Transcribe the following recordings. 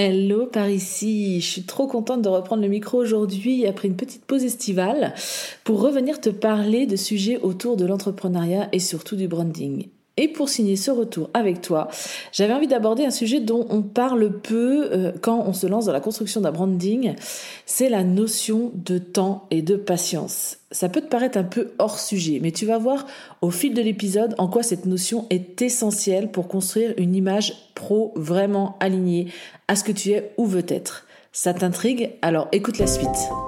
Hello par ici, je suis trop contente de reprendre le micro aujourd'hui après une petite pause estivale pour revenir te parler de sujets autour de l'entrepreneuriat et surtout du branding. Et pour signer ce retour avec toi, j'avais envie d'aborder un sujet dont on parle peu euh, quand on se lance dans la construction d'un branding, c'est la notion de temps et de patience. Ça peut te paraître un peu hors sujet, mais tu vas voir au fil de l'épisode en quoi cette notion est essentielle pour construire une image pro vraiment alignée à ce que tu es ou veux être. Ça t'intrigue? Alors écoute la suite.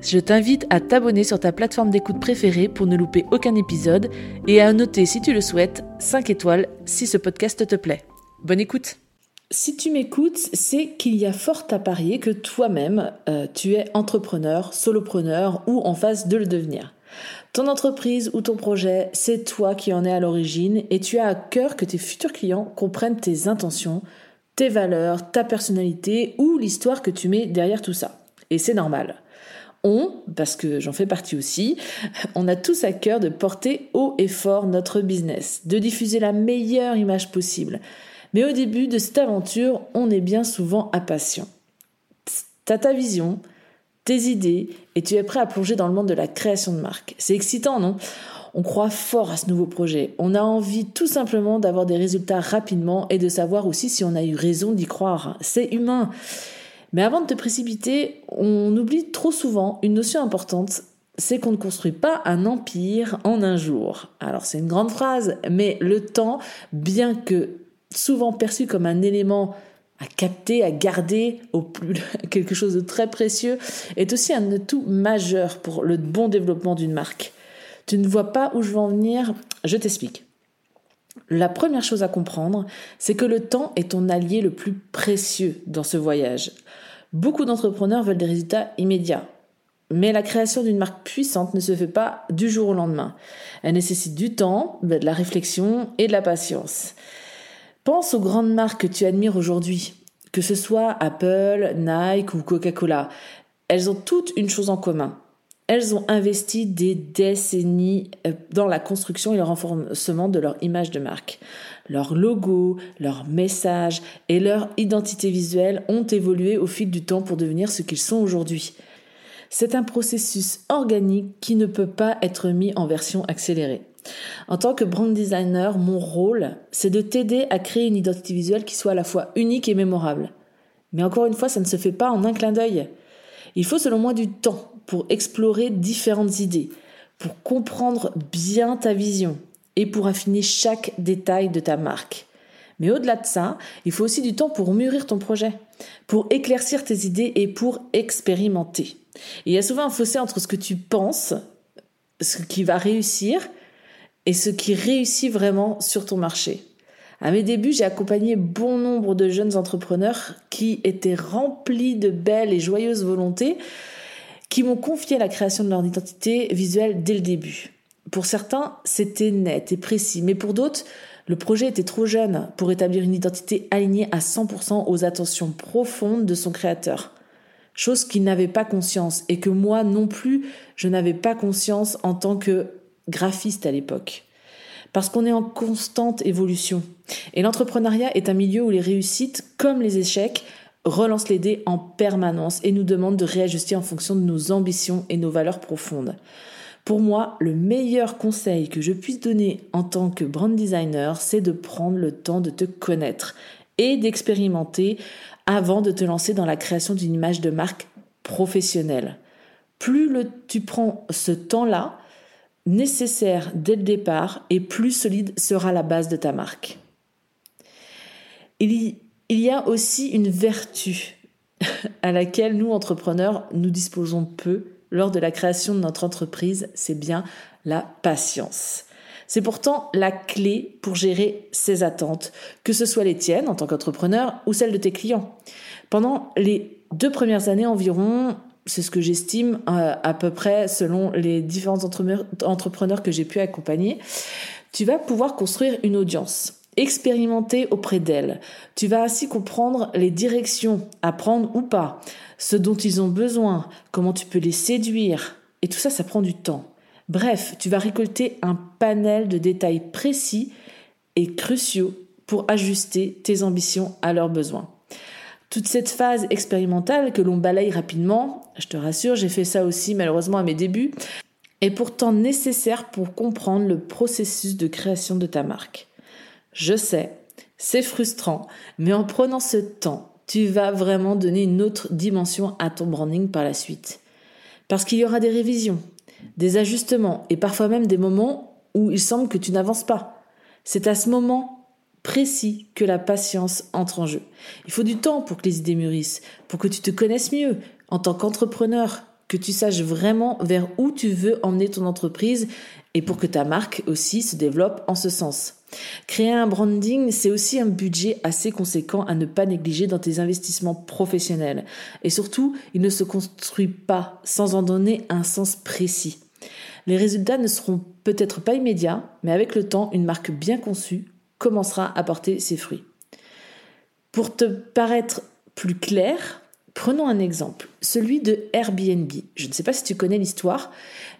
je t'invite à t'abonner sur ta plateforme d'écoute préférée pour ne louper aucun épisode et à noter si tu le souhaites 5 étoiles si ce podcast te plaît. Bonne écoute si tu m'écoutes, c'est qu'il y a fort à parier que toi-même, euh, tu es entrepreneur, solopreneur ou en phase de le devenir. Ton entreprise ou ton projet, c'est toi qui en es à l'origine et tu as à cœur que tes futurs clients comprennent tes intentions, tes valeurs, ta personnalité ou l'histoire que tu mets derrière tout ça. Et c'est normal on, parce que j'en fais partie aussi, on a tous à cœur de porter haut et fort notre business, de diffuser la meilleure image possible. Mais au début de cette aventure, on est bien souvent impatient. T'as ta vision, tes idées, et tu es prêt à plonger dans le monde de la création de marque. C'est excitant, non? On croit fort à ce nouveau projet. On a envie tout simplement d'avoir des résultats rapidement et de savoir aussi si on a eu raison d'y croire. C'est humain. Mais avant de te précipiter, on oublie trop souvent une notion importante, c'est qu'on ne construit pas un empire en un jour. Alors c'est une grande phrase, mais le temps, bien que souvent perçu comme un élément à capter, à garder au plus quelque chose de très précieux, est aussi un atout majeur pour le bon développement d'une marque. Tu ne vois pas où je veux en venir Je t'explique. La première chose à comprendre, c'est que le temps est ton allié le plus précieux dans ce voyage. Beaucoup d'entrepreneurs veulent des résultats immédiats. Mais la création d'une marque puissante ne se fait pas du jour au lendemain. Elle nécessite du temps, de la réflexion et de la patience. Pense aux grandes marques que tu admires aujourd'hui, que ce soit Apple, Nike ou Coca-Cola. Elles ont toutes une chose en commun. Elles ont investi des décennies euh, dans la construction et le renforcement de leur image de marque. Leur logo, leur message et leur identité visuelle ont évolué au fil du temps pour devenir ce qu'ils sont aujourd'hui. C'est un processus organique qui ne peut pas être mis en version accélérée. En tant que brand designer, mon rôle, c'est de t'aider à créer une identité visuelle qui soit à la fois unique et mémorable. Mais encore une fois, ça ne se fait pas en un clin d'œil. Il faut selon moi du temps pour explorer différentes idées, pour comprendre bien ta vision et pour affiner chaque détail de ta marque. Mais au-delà de ça, il faut aussi du temps pour mûrir ton projet, pour éclaircir tes idées et pour expérimenter. il y a souvent un fossé entre ce que tu penses, ce qui va réussir, et ce qui réussit vraiment sur ton marché. À mes débuts, j'ai accompagné bon nombre de jeunes entrepreneurs qui étaient remplis de belles et joyeuses volontés, qui m'ont confié la création de leur identité visuelle dès le début. Pour certains, c'était net et précis, mais pour d'autres, le projet était trop jeune pour établir une identité alignée à 100% aux attentions profondes de son créateur. Chose qu'il n'avait pas conscience et que moi non plus, je n'avais pas conscience en tant que graphiste à l'époque. Parce qu'on est en constante évolution. Et l'entrepreneuriat est un milieu où les réussites, comme les échecs, relance les dés en permanence et nous demande de réajuster en fonction de nos ambitions et nos valeurs profondes. Pour moi, le meilleur conseil que je puisse donner en tant que brand designer, c'est de prendre le temps de te connaître et d'expérimenter avant de te lancer dans la création d'une image de marque professionnelle. plus tu prends ce temps-là nécessaire dès le départ et plus solide sera la base de ta marque. Il y, a aussi une vertu à laquelle nous, entrepreneurs, nous disposons peu lors de la création de notre entreprise, c'est bien la patience. C'est pourtant la clé pour gérer ses attentes, que ce soit les tiennes en tant qu'entrepreneur ou celles de tes clients. Pendant les deux premières années environ, c'est ce que j'estime euh, à, peu près selon les différents entrepreneurs que j'ai pu accompagner, tu vas pouvoir construire une audience expérimenter auprès d'elle. Tu vas ainsi comprendre les directions à prendre ou pas, ce dont ils ont besoin, comment tu peux les séduire. Et tout ça, ça prend du temps. Bref, tu vas récolter un panel de détails précis et cruciaux pour ajuster tes ambitions à leurs besoins. Toute cette phase expérimentale que l'on balaye rapidement, je te rassure, j'ai fait ça aussi malheureusement à mes débuts, est pourtant nécessaire pour comprendre le processus de création de ta marque. Je sais, c'est frustrant, mais en prenant ce temps, tu vas vraiment donner une autre dimension à ton branding par la suite. Parce qu'il y aura des révisions, des ajustements et parfois même des moments où il semble que tu n'avances pas. C'est à ce moment précis que la patience entre en jeu. Il faut du temps pour que les idées mûrissent, pour que tu te connaisses mieux en tant qu'entrepreneur, que tu saches vraiment vers où tu veux emmener ton entreprise et pour que ta marque aussi se développe en ce sens. Créer un branding, c'est aussi un budget assez conséquent à ne pas négliger dans tes investissements professionnels. Et surtout, il ne se construit pas sans en donner un sens précis. Les résultats ne seront peut-être pas immédiats, mais avec le temps, une marque bien conçue commencera à porter ses fruits. Pour te paraître plus clair, prenons un exemple, celui de Airbnb. Je ne sais pas si tu connais l'histoire,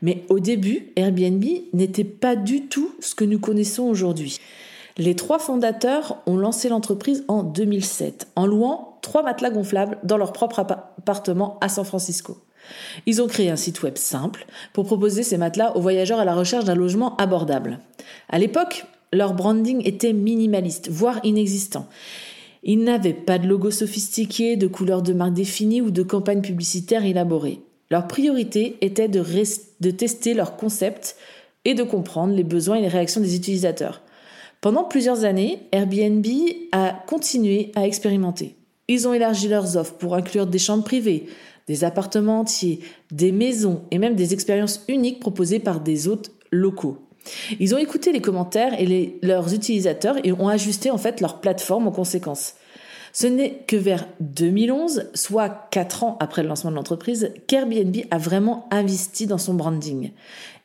mais au début, Airbnb n'était pas du tout ce que nous connaissons aujourd'hui. Les trois fondateurs ont lancé l'entreprise en 2007 en louant trois matelas gonflables dans leur propre appartement à San Francisco. Ils ont créé un site web simple pour proposer ces matelas aux voyageurs à la recherche d'un logement abordable. À l'époque, leur branding était minimaliste, voire inexistant. Ils n'avaient pas de logo sophistiqué, de couleurs de marque définies ou de campagnes publicitaires élaborées. Leur priorité était de, de tester leur concept et de comprendre les besoins et les réactions des utilisateurs. Pendant plusieurs années, Airbnb a continué à expérimenter. Ils ont élargi leurs offres pour inclure des chambres privées, des appartements entiers, des maisons et même des expériences uniques proposées par des hôtes locaux. Ils ont écouté les commentaires et leurs utilisateurs et ont ajusté en fait leur plateforme en conséquence. Ce n'est que vers 2011, soit 4 ans après le lancement de l'entreprise, qu'Airbnb a vraiment investi dans son branding.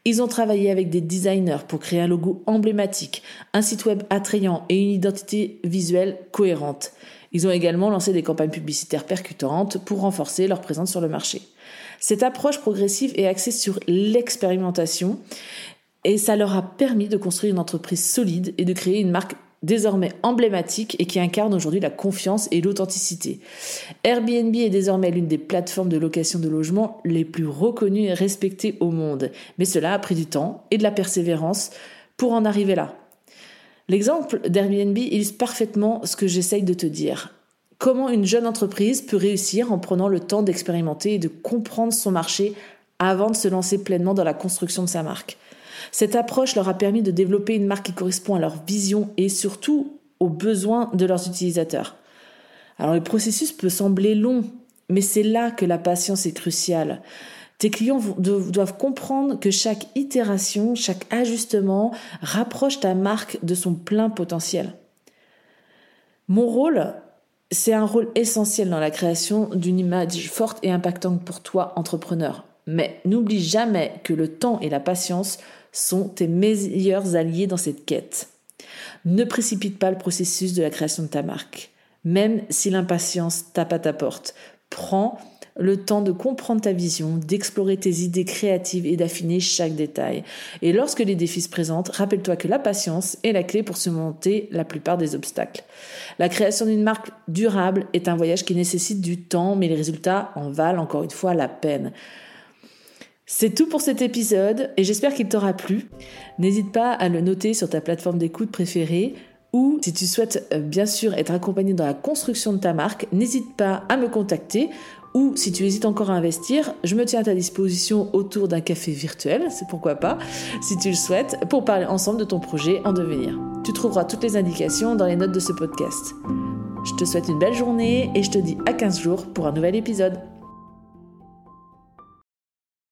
Ils ont travaillé avec des designers pour créer un logo emblématique, un site web attrayant et une identité visuelle cohérente. Ils ont également lancé des campagnes publicitaires percutantes pour renforcer leur présence sur le marché. Cette approche progressive est axée sur l'expérimentation et ça leur a permis de construire une entreprise solide et de créer une marque désormais emblématique et qui incarne aujourd'hui la confiance et l'authenticité. Airbnb est désormais l'une des plateformes de location de logement les plus reconnues et respectées au monde. Mais cela a pris du temps et de la persévérance pour en arriver là. L'exemple d'Airbnb illustre parfaitement ce que j'essaye de te dire. Comment une jeune entreprise peut réussir en prenant le temps d'expérimenter et de comprendre son marché avant de se lancer pleinement dans la construction de sa marque. Cette approche leur a permis de développer une marque qui correspond à leur vision et surtout aux besoins de leurs utilisateurs. Alors le processus peut sembler long, mais c'est là que la patience est cruciale. Tes clients doivent comprendre que chaque itération, chaque ajustement rapproche ta marque de son plein potentiel. Mon rôle, c'est un rôle essentiel dans la création d'une image forte et impactante pour toi, entrepreneur. Mais n'oublie jamais que le temps et la patience sont tes meilleurs alliés dans cette quête. Ne précipite pas le processus de la création de ta marque, même si l'impatience tape à ta porte. Prends le temps de comprendre ta vision, d'explorer tes idées créatives et d'affiner chaque détail. Et lorsque les défis se présentent, rappelle-toi que la patience est la clé pour surmonter la plupart des obstacles. La création d'une marque durable est un voyage qui nécessite du temps, mais les résultats en valent encore une fois la peine. C'est tout pour cet épisode et j'espère qu'il t'aura plu. N'hésite pas à le noter sur ta plateforme d'écoute préférée ou si tu souhaites euh, bien sûr être accompagné dans la construction de ta marque, n'hésite pas à me contacter Ou si tu hésites encore à investir, je me tiens à ta disposition autour d'un café virtuel, c'est pourquoi pas, si tu le souhaites, pour parler ensemble de ton projet en devenir. Tu trouveras toutes les indications dans les notes de ce podcast. Je te souhaite une belle journée et je te dis à 15 jours pour un nouvel épisode.